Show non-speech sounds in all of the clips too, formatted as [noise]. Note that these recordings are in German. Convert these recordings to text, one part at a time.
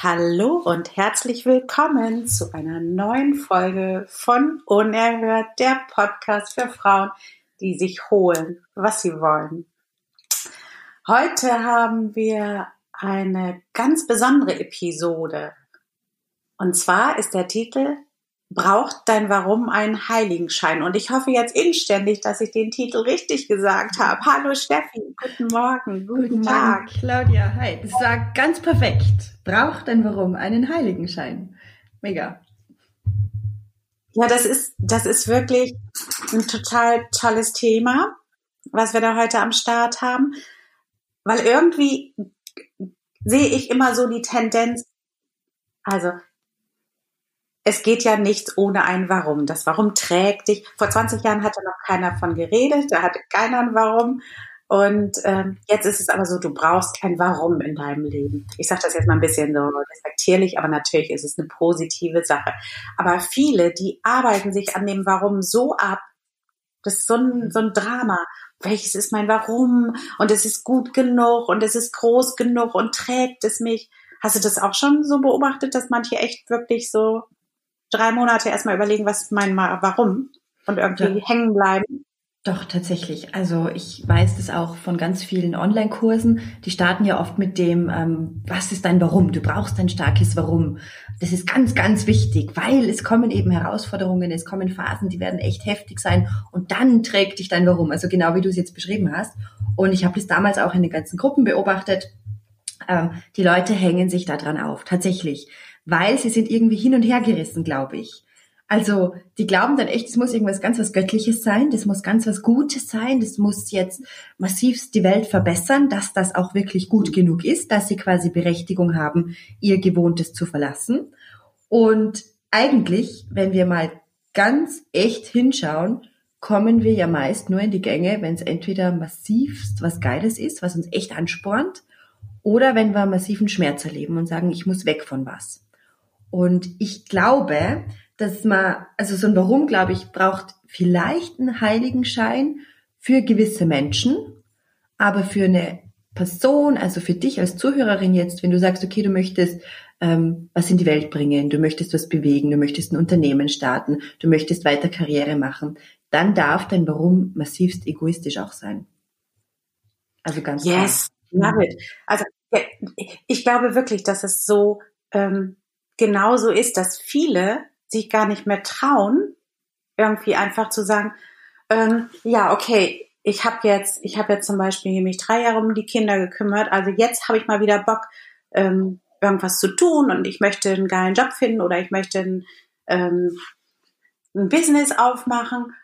Hallo und herzlich willkommen zu einer neuen Folge von Unerhört, der Podcast für Frauen, die sich holen, was sie wollen. Heute haben wir eine ganz besondere Episode. Und zwar ist der Titel braucht dein Warum einen Heiligenschein? Und ich hoffe jetzt inständig, dass ich den Titel richtig gesagt habe. Hallo Steffi, guten Morgen, guten, guten Tag. Morgen, Claudia, hi. Das war ganz perfekt. Braucht dein Warum einen Heiligenschein? Mega. Ja, das ist, das ist wirklich ein total tolles Thema, was wir da heute am Start haben. Weil irgendwie sehe ich immer so die Tendenz, also es geht ja nichts ohne ein Warum. Das Warum trägt dich. Vor 20 Jahren hatte noch keiner von geredet, da hatte keiner ein Warum. Und ähm, jetzt ist es aber so, du brauchst kein Warum in deinem Leben. Ich sage das jetzt mal ein bisschen so respektierlich, aber natürlich ist es eine positive Sache. Aber viele, die arbeiten sich an dem Warum so ab, das ist so ein, so ein Drama. Welches ist mein Warum? Und es ist gut genug und es ist groß genug und trägt es mich. Hast du das auch schon so beobachtet, dass manche echt wirklich so drei Monate erstmal überlegen, was mein Warum und irgendwie ja. hängen bleiben. Doch, tatsächlich. Also ich weiß das auch von ganz vielen Online-Kursen. Die starten ja oft mit dem, ähm, was ist dein Warum? Du brauchst ein starkes Warum. Das ist ganz, ganz wichtig, weil es kommen eben Herausforderungen, es kommen Phasen, die werden echt heftig sein und dann trägt dich dein Warum. Also genau wie du es jetzt beschrieben hast. Und ich habe das damals auch in den ganzen Gruppen beobachtet. Ähm, die Leute hängen sich da dran auf, tatsächlich weil sie sind irgendwie hin und her gerissen, glaube ich. Also die glauben dann echt, es muss irgendwas ganz was Göttliches sein, das muss ganz was Gutes sein, das muss jetzt massivst die Welt verbessern, dass das auch wirklich gut genug ist, dass sie quasi Berechtigung haben, ihr Gewohntes zu verlassen. Und eigentlich, wenn wir mal ganz echt hinschauen, kommen wir ja meist nur in die Gänge, wenn es entweder massivst was Geiles ist, was uns echt anspornt, oder wenn wir massiven Schmerz erleben und sagen, ich muss weg von was. Und ich glaube, dass man, also so ein Warum, glaube ich, braucht vielleicht einen Heiligenschein für gewisse Menschen, aber für eine Person, also für dich als Zuhörerin jetzt, wenn du sagst, okay, du möchtest ähm, was in die Welt bringen, du möchtest was bewegen, du möchtest ein Unternehmen starten, du möchtest weiter Karriere machen, dann darf dein Warum massivst egoistisch auch sein. Also ganz Yes, klar. love it. Also ich glaube wirklich, dass es so ähm, genauso ist, dass viele sich gar nicht mehr trauen, irgendwie einfach zu sagen, ähm, ja, okay, ich habe jetzt, ich habe jetzt zum Beispiel mich drei Jahre um die Kinder gekümmert, also jetzt habe ich mal wieder Bock, ähm, irgendwas zu tun und ich möchte einen geilen Job finden oder ich möchte ein, ähm, ein Business aufmachen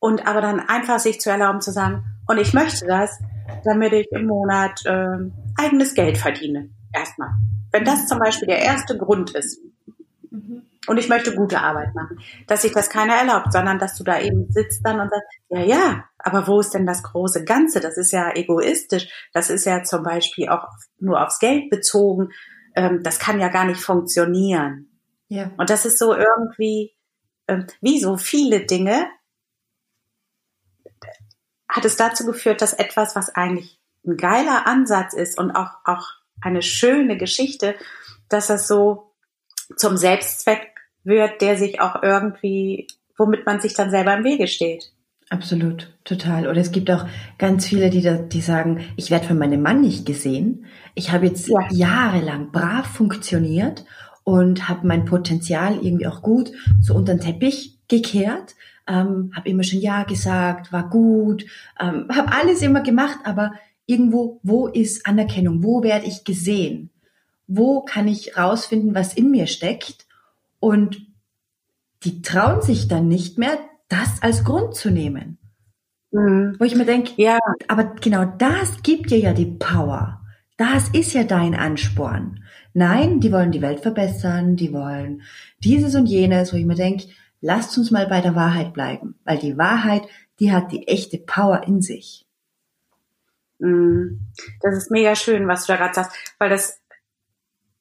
und aber dann einfach sich zu erlauben zu sagen, und ich möchte das, damit ich im Monat ähm, eigenes Geld verdiene. Erstmal. Wenn das zum Beispiel der erste Grund ist, mhm. und ich möchte gute Arbeit machen, dass sich das keiner erlaubt, sondern dass du da eben sitzt dann und sagst, ja, ja, aber wo ist denn das große Ganze? Das ist ja egoistisch. Das ist ja zum Beispiel auch nur aufs Geld bezogen. Ähm, das kann ja gar nicht funktionieren. Ja. Und das ist so irgendwie, ähm, wie so viele Dinge, hat es dazu geführt, dass etwas, was eigentlich ein geiler Ansatz ist und auch, auch eine schöne Geschichte, dass das so zum Selbstzweck wird, der sich auch irgendwie, womit man sich dann selber im Wege steht. Absolut, total. Oder es gibt auch ganz viele, die, da, die sagen, ich werde von meinem Mann nicht gesehen. Ich habe jetzt ja. jahrelang brav funktioniert und habe mein Potenzial irgendwie auch gut so unter den Teppich gekehrt, ähm, habe immer schon Ja gesagt, war gut, ähm, habe alles immer gemacht, aber irgendwo, wo ist Anerkennung? Wo werde ich gesehen? Wo kann ich rausfinden, was in mir steckt? Und die trauen sich dann nicht mehr, das als Grund zu nehmen. Mhm. Wo ich mir denke, ja, aber genau das gibt dir ja die Power. Das ist ja dein Ansporn. Nein, die wollen die Welt verbessern, die wollen dieses und jenes, wo ich mir denke, lasst uns mal bei der Wahrheit bleiben, weil die Wahrheit, die hat die echte Power in sich. Mm, das ist mega schön, was du da gerade sagst, weil das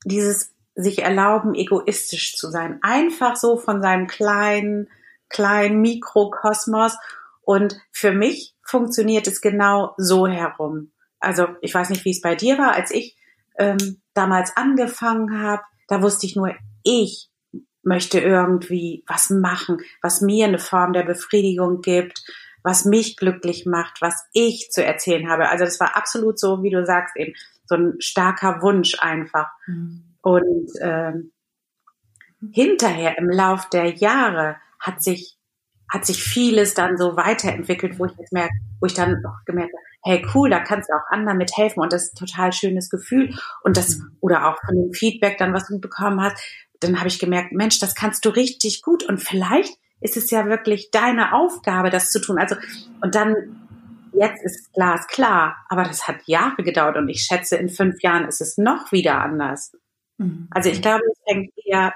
dieses sich erlauben, egoistisch zu sein, einfach so von seinem kleinen, kleinen Mikrokosmos. Und für mich funktioniert es genau so herum. Also ich weiß nicht, wie es bei dir war, als ich ähm, damals angefangen habe, da wusste ich nur, ich möchte irgendwie was machen, was mir eine Form der Befriedigung gibt, was mich glücklich macht, was ich zu erzählen habe. Also das war absolut so, wie du sagst, eben so ein starker Wunsch einfach. Mhm. Und ähm, hinterher im Lauf der Jahre hat sich hat sich vieles dann so weiterentwickelt, wo ich jetzt merke, wo ich dann auch gemerkt habe, hey cool, da kannst du auch anderen mithelfen und das ist ein total schönes Gefühl und das mhm. oder auch von dem Feedback dann, was du bekommen hast, dann habe ich gemerkt, Mensch, das kannst du richtig gut und vielleicht ist es ja wirklich deine Aufgabe, das zu tun. Also, und dann, jetzt ist Glas klar, aber das hat Jahre gedauert und ich schätze, in fünf Jahren ist es noch wieder anders. Mhm. Also ich glaube, es fängt eher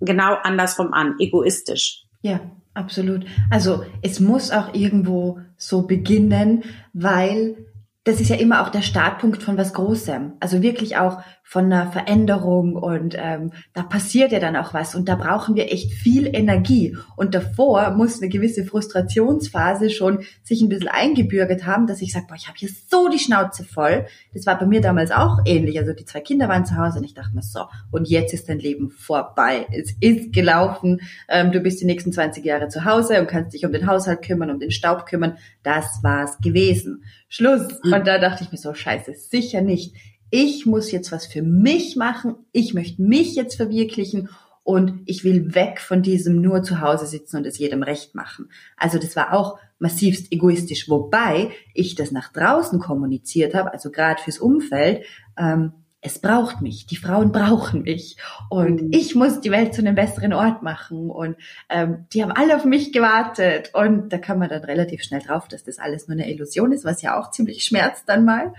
genau andersrum an, egoistisch. Ja, absolut. Also es muss auch irgendwo so beginnen, weil das ist ja immer auch der Startpunkt von was Großem. Also wirklich auch von einer Veränderung und ähm, da passiert ja dann auch was und da brauchen wir echt viel Energie. Und davor muss eine gewisse Frustrationsphase schon sich ein bisschen eingebürgert haben, dass ich sage, boah, ich habe hier so die Schnauze voll. Das war bei mir damals auch ähnlich. Also die zwei Kinder waren zu Hause und ich dachte mir so, und jetzt ist dein Leben vorbei. Es ist gelaufen. Ähm, du bist die nächsten 20 Jahre zu Hause und kannst dich um den Haushalt kümmern, um den Staub kümmern. Das war's gewesen. Schluss. Und da dachte ich mir so, scheiße, sicher nicht ich muss jetzt was für mich machen, ich möchte mich jetzt verwirklichen und ich will weg von diesem nur zu Hause sitzen und es jedem recht machen. Also das war auch massivst egoistisch, wobei ich das nach draußen kommuniziert habe, also gerade fürs Umfeld. Ähm, es braucht mich, die Frauen brauchen mich und mhm. ich muss die Welt zu einem besseren Ort machen und ähm, die haben alle auf mich gewartet und da kann man dann relativ schnell drauf, dass das alles nur eine Illusion ist, was ja auch ziemlich schmerzt dann mal.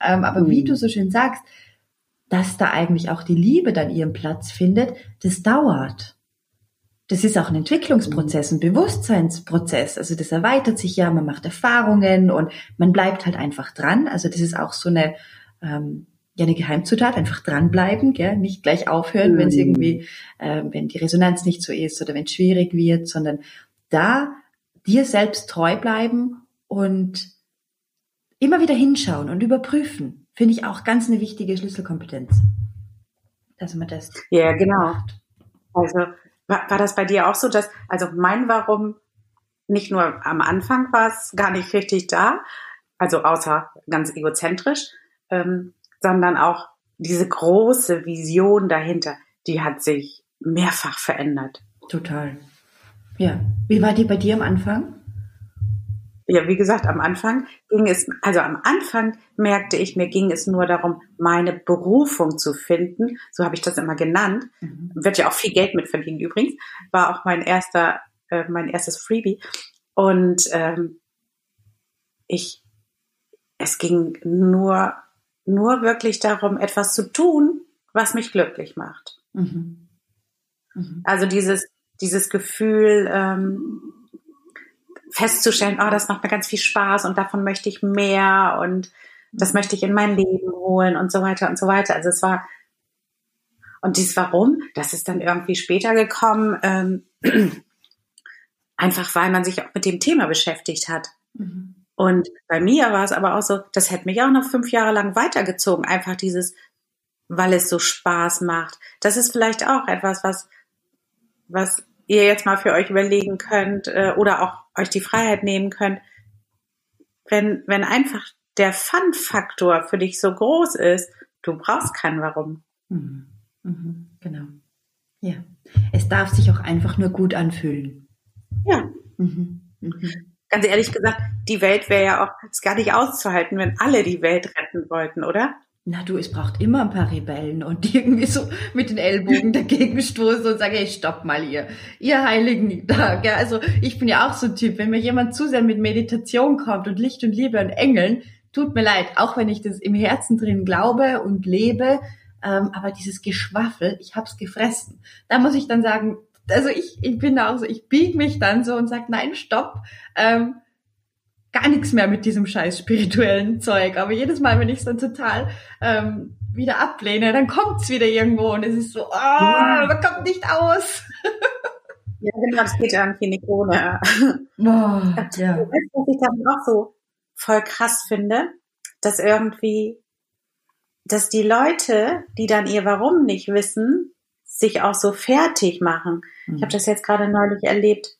Ähm, aber mhm. wie du so schön sagst, dass da eigentlich auch die Liebe dann ihren Platz findet, das dauert. Das ist auch ein Entwicklungsprozess, ein Bewusstseinsprozess. Also das erweitert sich ja, man macht Erfahrungen und man bleibt halt einfach dran. Also das ist auch so eine, ähm, ja, eine Geheimzutat, einfach dranbleiben, gell? nicht gleich aufhören, mhm. wenn es irgendwie, äh, wenn die Resonanz nicht so ist oder wenn es schwierig wird, sondern da dir selbst treu bleiben und immer wieder hinschauen und überprüfen, finde ich auch ganz eine wichtige Schlüsselkompetenz. Dass man das. Ja, genau. Macht. Also war, war das bei dir auch so, dass, also mein Warum nicht nur am Anfang war es gar nicht richtig da, also außer ganz egozentrisch, ähm, sondern auch diese große Vision dahinter, die hat sich mehrfach verändert. Total. Ja. Wie war die bei dir am Anfang? Ja, wie gesagt, am Anfang ging es, also am Anfang merkte ich, mir ging es nur darum, meine Berufung zu finden. So habe ich das immer genannt. Mhm. Wird ja auch viel Geld mit verdienen übrigens. War auch mein erster, äh, mein erstes Freebie. Und ähm, ich, es ging nur, nur wirklich darum, etwas zu tun, was mich glücklich macht. Mhm. Mhm. Also dieses, dieses Gefühl, ähm, festzustellen, oh, das macht mir ganz viel Spaß und davon möchte ich mehr und das möchte ich in mein Leben holen und so weiter und so weiter. Also es war, und dies Warum, das ist dann irgendwie später gekommen, ähm, [clears throat] einfach weil man sich auch mit dem Thema beschäftigt hat. Mhm. Und bei mir war es aber auch so, das hätte mich auch noch fünf Jahre lang weitergezogen. Einfach dieses, weil es so Spaß macht. Das ist vielleicht auch etwas, was, was ihr jetzt mal für euch überlegen könnt äh, oder auch euch die Freiheit nehmen könnt, wenn, wenn einfach der Fun-Faktor für dich so groß ist, du brauchst keinen Warum. Mhm. Mhm. Genau. Ja. Es darf sich auch einfach nur gut anfühlen. Ja. Mhm. mhm. Ganz ehrlich gesagt, die Welt wäre ja auch gar nicht auszuhalten, wenn alle die Welt retten wollten, oder? Na du, es braucht immer ein paar Rebellen und die irgendwie so mit den Ellbogen dagegen stoßen und sagen, hey, stopp mal ihr, ihr Heiligen da. Gell? Also ich bin ja auch so ein Typ, wenn mir jemand zu sehr mit Meditation kommt und Licht und Liebe und Engeln, tut mir leid, auch wenn ich das im Herzen drin glaube und lebe, ähm, aber dieses Geschwaffel, ich hab's gefressen. Da muss ich dann sagen, also ich, ich bin da auch so, ich bieg mich dann so und sag, nein, stopp, ähm, gar nichts mehr mit diesem scheiß spirituellen Zeug. Aber jedes Mal, wenn ich es dann total ähm, wieder ablehne, dann kommt's wieder irgendwo und es ist so, ah, oh, man kommt nicht aus. [laughs] Ja, genau, das geht irgendwie nicht ohne. Oh, [laughs] ja. Was ich dann auch so voll krass finde, dass irgendwie, dass die Leute, die dann ihr Warum nicht wissen, sich auch so fertig machen. Mhm. Ich habe das jetzt gerade neulich erlebt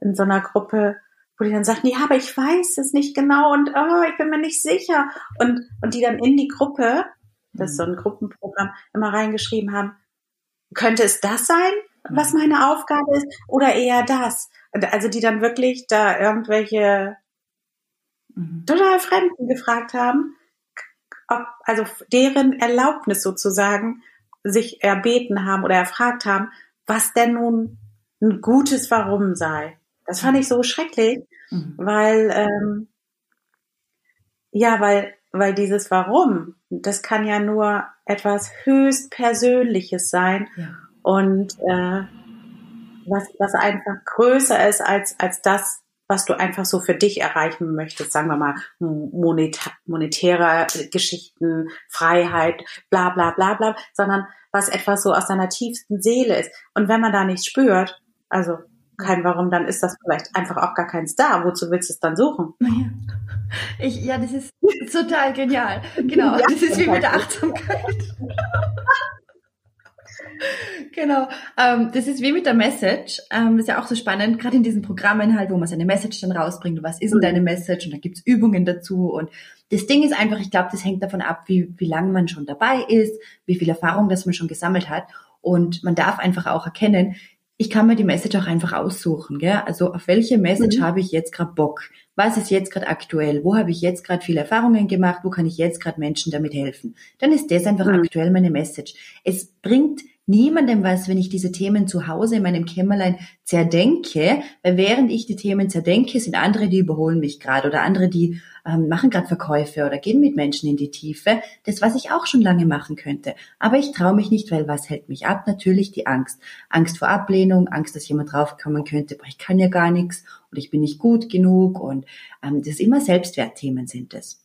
in so einer Gruppe, wo die dann sagten, ja, aber ich weiß es nicht genau und oh, ich bin mir nicht sicher. Und, und die dann in die Gruppe, das ist so ein mhm. Gruppenprogramm, immer reingeschrieben haben, könnte es das sein, was mhm. meine Aufgabe ist, oder eher das? Und also die dann wirklich da irgendwelche mhm. total Fremden gefragt haben, ob, also deren Erlaubnis sozusagen sich erbeten haben oder erfragt haben, was denn nun ein gutes Warum sei. Das fand ich so schrecklich, mhm. weil ähm, ja, weil weil dieses Warum, das kann ja nur etwas höchst Persönliches sein ja. und äh, was was einfach größer ist als als das, was du einfach so für dich erreichen möchtest, sagen wir mal monetär, monetäre Geschichten, Freiheit, bla bla bla bla, sondern was etwas so aus deiner tiefsten Seele ist. Und wenn man da nichts spürt, also kein Warum, dann ist das vielleicht einfach auch gar keins da. Wozu willst du es dann suchen? Ich, ja, das ist total genial. Genau, [laughs] ja, das ist wie mit der Achtsamkeit. [laughs] genau, ähm, das ist wie mit der Message. Ähm, das ist ja auch so spannend, gerade in diesen Programmen halt, wo man seine Message dann rausbringt. Und was ist denn mhm. deine Message? Und da gibt's Übungen dazu. Und das Ding ist einfach, ich glaube, das hängt davon ab, wie, wie lange man schon dabei ist, wie viel Erfahrung das man schon gesammelt hat. Und man darf einfach auch erkennen, ich kann mir die Message auch einfach aussuchen. Gell? Also auf welche Message mhm. habe ich jetzt gerade Bock? Was ist jetzt gerade aktuell? Wo habe ich jetzt gerade viele Erfahrungen gemacht? Wo kann ich jetzt gerade Menschen damit helfen? Dann ist das einfach mhm. aktuell meine Message. Es bringt niemandem was, wenn ich diese Themen zu Hause in meinem Kämmerlein zerdenke, weil während ich die Themen zerdenke, sind andere, die überholen mich gerade oder andere, die ähm, machen gerade Verkäufe oder gehen mit Menschen in die Tiefe. Das, was ich auch schon lange machen könnte. Aber ich traue mich nicht, weil was hält mich ab? Natürlich die Angst. Angst vor Ablehnung, Angst, dass jemand draufkommen könnte, boah, ich kann ja gar nichts und ich bin nicht gut genug und ähm, das immer Selbstwertthemen sind es.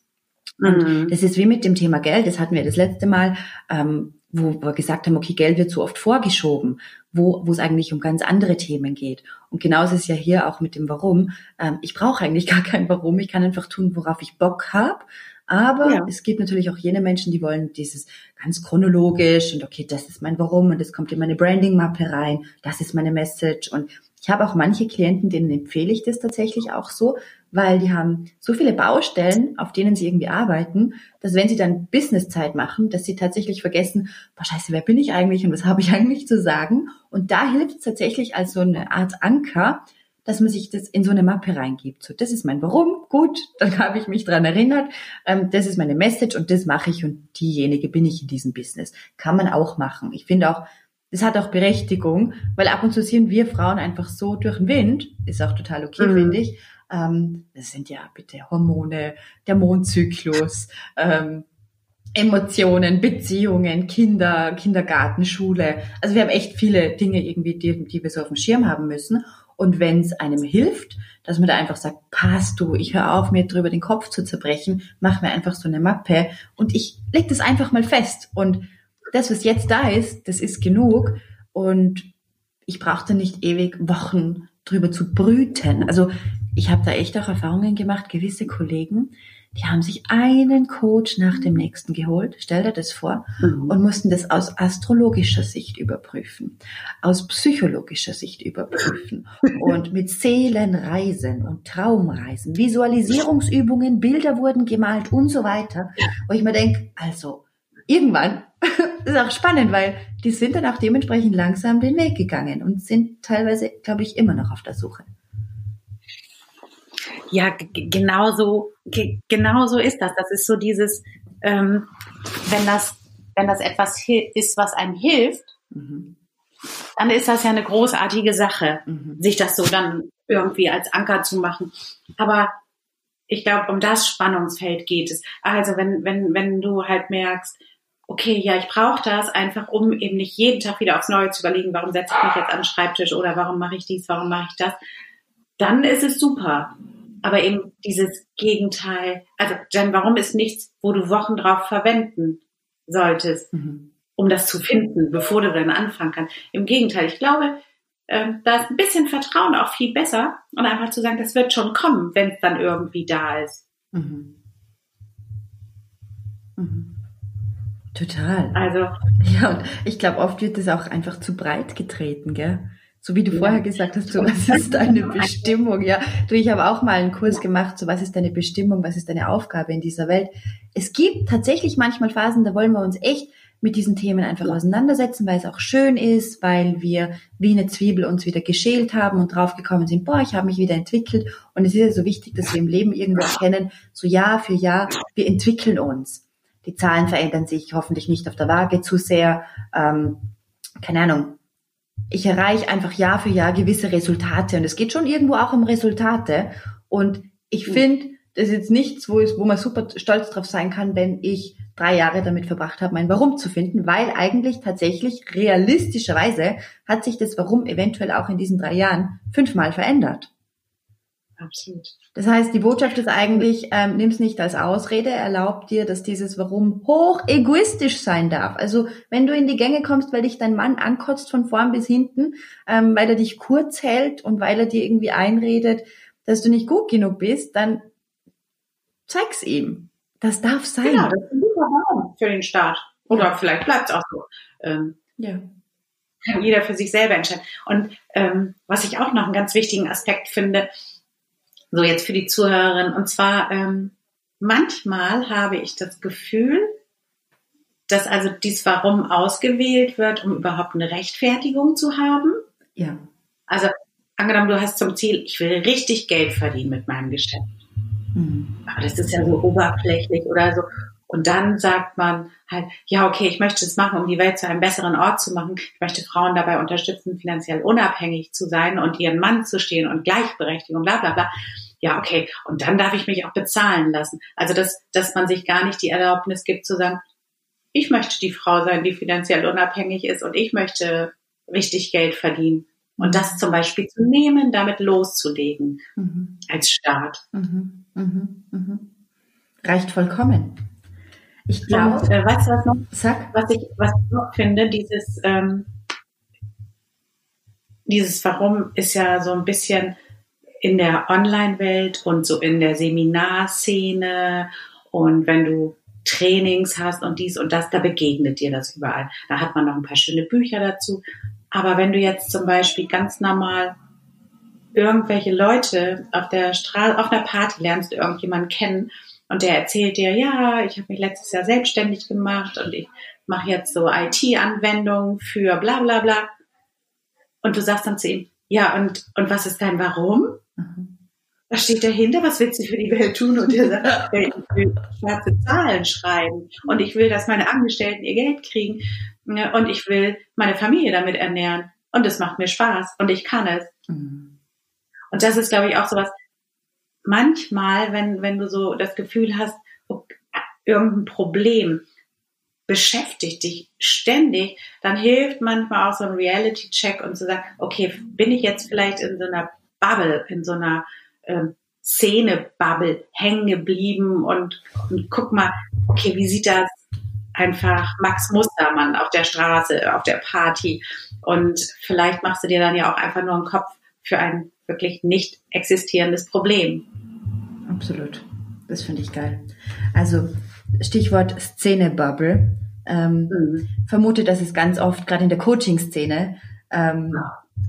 Und mhm. das ist wie mit dem Thema Geld, das hatten wir das letzte Mal. Ähm, wo wir gesagt haben, okay, Geld wird zu oft vorgeschoben, wo, wo es eigentlich um ganz andere Themen geht. Und genauso ist es ja hier auch mit dem Warum. Ähm, ich brauche eigentlich gar kein Warum. Ich kann einfach tun, worauf ich Bock habe. Aber ja. es gibt natürlich auch jene Menschen, die wollen dieses ganz chronologisch und okay, das ist mein Warum und das kommt in meine Branding-Mappe rein, das ist meine Message und ich habe auch manche Klienten, denen empfehle ich das tatsächlich auch so, weil die haben so viele Baustellen, auf denen sie irgendwie arbeiten, dass wenn sie dann Businesszeit machen, dass sie tatsächlich vergessen, boah, scheiße, wer bin ich eigentlich und was [laughs] habe ich eigentlich zu sagen? Und da hilft es tatsächlich als so eine Art Anker, dass man sich das in so eine Mappe reingibt. So, das ist mein Warum, gut, [laughs] dann habe ich mich dran erinnert, ähm, das ist meine Message und das mache ich und diejenige bin ich in diesem Business. Kann man auch machen. Ich finde auch, das hat auch Berechtigung, weil ab und zu sind wir Frauen einfach so durch den Wind, ist auch total okay, mhm. finde ich. Ähm, das sind ja bitte Hormone, der Mondzyklus, ähm, Emotionen, Beziehungen, Kinder, Kindergarten, Schule. Also wir haben echt viele Dinge irgendwie, die, die wir so auf dem Schirm haben müssen. Und wenn es einem hilft, dass man da einfach sagt, passt du, ich höre auf, mir drüber den Kopf zu zerbrechen, mach mir einfach so eine Mappe und ich leg das einfach mal fest. Und das, was jetzt da ist, das ist genug. Und ich brauchte nicht ewig Wochen drüber zu brüten. Also ich habe da echt auch Erfahrungen gemacht, gewisse Kollegen, die haben sich einen Coach nach dem nächsten geholt, stell dir das vor, mhm. und mussten das aus astrologischer Sicht überprüfen, aus psychologischer Sicht überprüfen und mit Seelenreisen und Traumreisen, Visualisierungsübungen, Bilder wurden gemalt und so weiter, wo ich mir denke, also irgendwann [laughs] ist auch spannend, weil die sind dann auch dementsprechend langsam den Weg gegangen und sind teilweise, glaube ich, immer noch auf der Suche. Ja, genau so, genau so ist das. Das ist so dieses, ähm, wenn das, wenn das etwas ist, was einem hilft, mhm. dann ist das ja eine großartige Sache, mhm. sich das so dann irgendwie als Anker zu machen. Aber ich glaube, um das Spannungsfeld geht es. Also wenn, wenn, wenn du halt merkst, okay, ja, ich brauche das einfach, um eben nicht jeden Tag wieder aufs Neue zu überlegen, warum setze ich mich jetzt an den Schreibtisch oder warum mache ich dies, warum mache ich das, dann ist es super. Aber eben dieses Gegenteil, also Jen, warum ist nichts, wo du Wochen drauf verwenden solltest, mhm. um das zu finden, bevor du dann anfangen kannst. Im Gegenteil, ich glaube, äh, da ist ein bisschen Vertrauen auch viel besser und einfach zu sagen, das wird schon kommen, wenn es dann irgendwie da ist. Mhm. Mhm. Total. Also. Ja, und ich glaube, oft wird es auch einfach zu breit getreten, gell? So wie du ja. vorher gesagt hast, so was ist deine [laughs] Bestimmung? Ja, du, ich habe auch mal einen Kurs gemacht, so was ist deine Bestimmung, was ist deine Aufgabe in dieser Welt? Es gibt tatsächlich manchmal Phasen, da wollen wir uns echt mit diesen Themen einfach auseinandersetzen, weil es auch schön ist, weil wir wie eine Zwiebel uns wieder geschält haben und draufgekommen sind, boah, ich habe mich wieder entwickelt. Und es ist ja so wichtig, dass wir im Leben irgendwo erkennen, so Jahr für Jahr, wir entwickeln uns. Die Zahlen verändern sich hoffentlich nicht auf der Waage zu sehr. Ähm, keine Ahnung. Ich erreiche einfach Jahr für Jahr gewisse Resultate und es geht schon irgendwo auch um Resultate. Und ich mhm. finde, das ist jetzt nichts, wo, es, wo man super stolz drauf sein kann, wenn ich drei Jahre damit verbracht habe, mein Warum zu finden, weil eigentlich tatsächlich realistischerweise hat sich das Warum eventuell auch in diesen drei Jahren fünfmal verändert. Absolut. Das heißt, die Botschaft ist eigentlich, ähm, nimm es nicht als Ausrede, erlaub dir, dass dieses Warum hoch egoistisch sein darf. Also wenn du in die Gänge kommst, weil dich dein Mann ankotzt von vorn bis hinten, ähm, weil er dich kurz hält und weil er dir irgendwie einredet, dass du nicht gut genug bist, dann zeig's ihm. Das darf sein. Genau, das ist ein guter Raum für den Start. Oder ja. vielleicht bleibt es auch so. Ähm, ja. Kann jeder für sich selber entscheiden. Und ähm, was ich auch noch einen ganz wichtigen Aspekt finde, so jetzt für die Zuhörerin, und zwar ähm, manchmal habe ich das Gefühl, dass also dies Warum ausgewählt wird, um überhaupt eine Rechtfertigung zu haben. Ja. Also angenommen, du hast zum Ziel, ich will richtig Geld verdienen mit meinem Geschäft. Mhm. Aber das ist ja so oberflächlich oder so. Und dann sagt man halt, ja, okay, ich möchte es machen, um die Welt zu einem besseren Ort zu machen. Ich möchte Frauen dabei unterstützen, finanziell unabhängig zu sein und ihren Mann zu stehen und Gleichberechtigung, bla bla bla. Ja, okay. Und dann darf ich mich auch bezahlen lassen. Also, dass, dass man sich gar nicht die Erlaubnis gibt zu sagen, ich möchte die Frau sein, die finanziell unabhängig ist und ich möchte richtig Geld verdienen. Und das zum Beispiel zu nehmen, damit loszulegen mhm. als Start. Mhm. Mhm. mhm. Reicht vollkommen. Ich glaube, äh, weißt du was noch? Sag. Was ich, was ich noch finde, dieses, ähm, dieses Warum ist ja so ein bisschen in der Online-Welt und so in der Seminarszene und wenn du Trainings hast und dies und das, da begegnet dir das überall. Da hat man noch ein paar schöne Bücher dazu. Aber wenn du jetzt zum Beispiel ganz normal irgendwelche Leute auf der Straße, auf einer Party lernst du irgendjemanden kennen und der erzählt dir, ja, ich habe mich letztes Jahr selbstständig gemacht und ich mache jetzt so IT-Anwendungen für bla bla bla. Und du sagst dann zu ihm, ja, und, und was ist dein Warum? Mhm. Was steht dahinter? Was willst du für die Welt tun? Und er sagt, [laughs] ich will schwarze Zahlen schreiben und ich will, dass meine Angestellten ihr Geld kriegen und ich will meine Familie damit ernähren und es macht mir Spaß und ich kann es. Mhm. Und das ist, glaube ich, auch so was, manchmal, wenn, wenn du so das Gefühl hast, irgendein Problem beschäftigt dich ständig, dann hilft manchmal auch so ein Reality-Check und zu sagen, okay, bin ich jetzt vielleicht in so einer Bubble, in so einer ähm, Szene-Bubble hängen geblieben und, und guck mal, okay, wie sieht das einfach Max Mustermann auf der Straße, auf der Party? Und vielleicht machst du dir dann ja auch einfach nur einen Kopf für ein wirklich nicht existierendes Problem. Absolut. Das finde ich geil. Also Stichwort Szene-Bubble. Ähm, mhm. Vermute, dass es ganz oft gerade in der Coaching-Szene ähm,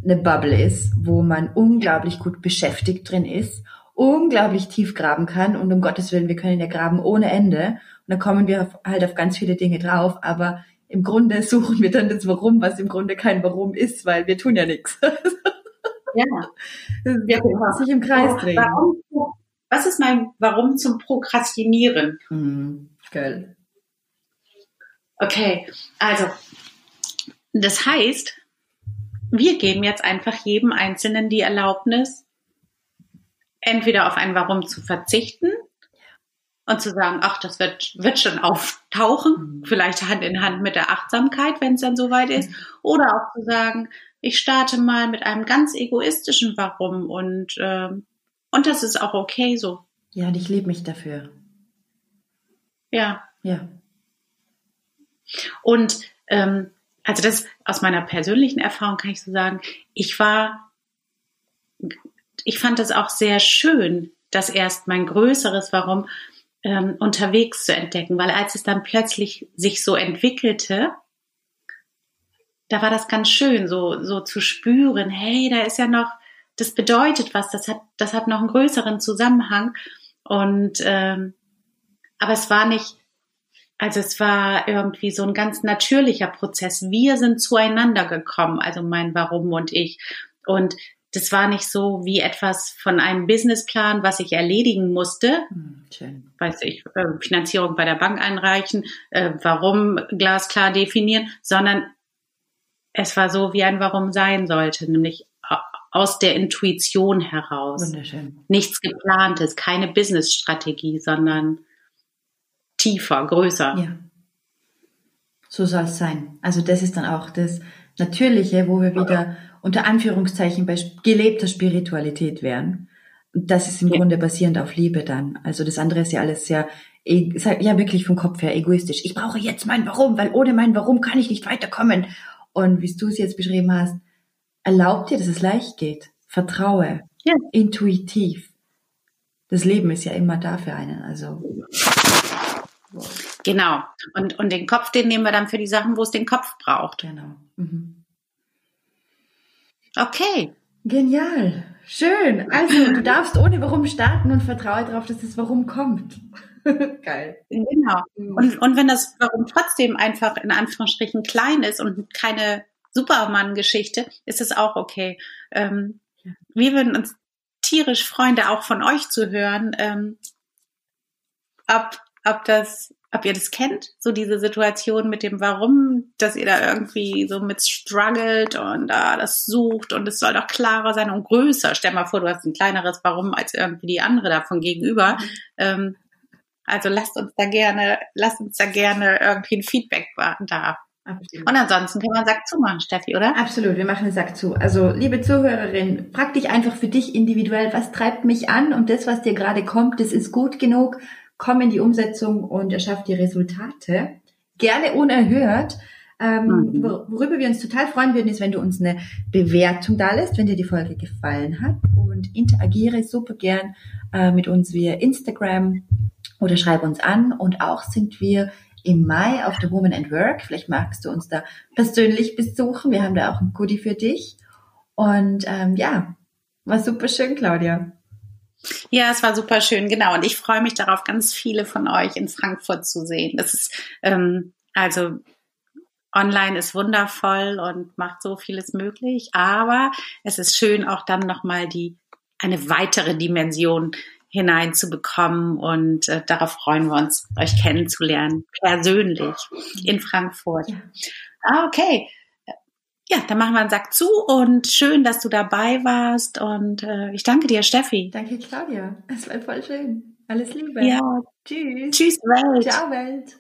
eine Bubble ist, wo man unglaublich gut beschäftigt drin ist, unglaublich tief graben kann und um Gottes Willen, wir können ja graben ohne Ende und dann kommen wir halt auf ganz viele Dinge drauf, aber im Grunde [laughs] suchen wir dann das Warum, was im Grunde kein Warum ist, weil wir tun ja nichts. [laughs] Ja. ja sich im Kreis drehen. Warum, was ist mein Warum zum Prokrastinieren? Mhm. Geil. Okay, also das heißt, wir geben jetzt einfach jedem Einzelnen die Erlaubnis, entweder auf ein Warum zu verzichten und zu sagen, ach, das wird, wird schon auftauchen, mhm. vielleicht Hand in Hand mit der Achtsamkeit, wenn es dann soweit ist, oder auch zu sagen, ich starte mal mit einem ganz egoistischen Warum und, äh, und das ist auch okay so. Ja, und ich liebe mich dafür. Ja. Ja. Und ähm, also das aus meiner persönlichen Erfahrung kann ich so sagen, ich war, ich fand das auch sehr schön, das erst mein größeres Warum ähm, unterwegs zu entdecken, weil als es dann plötzlich sich so entwickelte, da war das ganz schön, so, so zu spüren, hey, da ist ja noch, das bedeutet was, das hat, das hat noch einen größeren Zusammenhang. Und ähm, aber es war nicht, also es war irgendwie so ein ganz natürlicher Prozess. Wir sind zueinander gekommen, also mein Warum und ich. Und das war nicht so wie etwas von einem Businessplan, was ich erledigen musste. Hm, schön. Weiß ich, äh, Finanzierung bei der Bank einreichen, äh, warum glasklar definieren, sondern es war so, wie ein Warum sein sollte, nämlich aus der Intuition heraus. Wunderschön. Nichts geplantes, keine Businessstrategie, sondern tiefer, größer. Ja. So soll es sein. Also das ist dann auch das Natürliche, wo wir wieder unter Anführungszeichen bei gelebter Spiritualität wären. Und das ist im ja. Grunde basierend auf Liebe dann. Also das andere ist ja alles sehr, e, ja wirklich vom Kopf her egoistisch. Ich brauche jetzt mein Warum, weil ohne mein Warum kann ich nicht weiterkommen. Und wie du es jetzt beschrieben hast, erlaub dir, dass es leicht geht. Vertraue. Ja. Intuitiv. Das Leben ist ja immer da für einen. Also. Genau. Und, und den Kopf, den nehmen wir dann für die Sachen, wo es den Kopf braucht. Genau. Mhm. Okay. Genial. Schön. Also, du darfst ohne Warum starten und vertraue darauf, dass das Warum kommt. [laughs] Geil. Genau. Mhm. Und, und wenn das Warum trotzdem einfach in Anführungsstrichen klein ist und keine Superman-Geschichte, ist es auch okay. Ähm, wir würden uns tierisch freuen, da auch von euch zu hören, ähm, ob, ob das ob ihr das kennt, so diese Situation mit dem Warum, dass ihr da irgendwie so mit struggelt und ah, das sucht und es soll doch klarer sein und größer. Stell mal vor, du hast ein kleineres Warum als irgendwie die andere davon gegenüber. Mhm. Ähm, also lasst uns da gerne, lasst uns da gerne irgendwie ein Feedback da. Absolut. Und ansonsten kann man Sack zumachen, Steffi, oder? Absolut, wir machen einen Sack zu. Also, liebe Zuhörerin, frag dich einfach für dich individuell, was treibt mich an und das, was dir gerade kommt, das ist gut genug komm in die Umsetzung und erschaff die Resultate. Gerne unerhört. Ähm, mhm. worüber wir uns total freuen würden, ist, wenn du uns eine Bewertung da lässt, wenn dir die Folge gefallen hat und interagiere super gern äh, mit uns via Instagram oder schreib uns an und auch sind wir im Mai auf der Woman and Work. Vielleicht magst du uns da persönlich besuchen. Wir haben da auch ein Goodie für dich. Und ähm, ja, war super schön, Claudia. Ja, es war super schön, genau. Und ich freue mich darauf, ganz viele von euch in Frankfurt zu sehen. Das ist ähm, also online ist wundervoll und macht so vieles möglich, aber es ist schön, auch dann nochmal die eine weitere Dimension hineinzubekommen und äh, darauf freuen wir uns, euch kennenzulernen, persönlich in Frankfurt. Ja. Ah, okay ja, dann machen wir einen Sack zu und schön, dass du dabei warst und äh, ich danke dir, Steffi. Danke, Claudia. Es war voll schön. Alles Liebe. Ja. Tschüss. Tschüss, Welt. Ciao, Welt.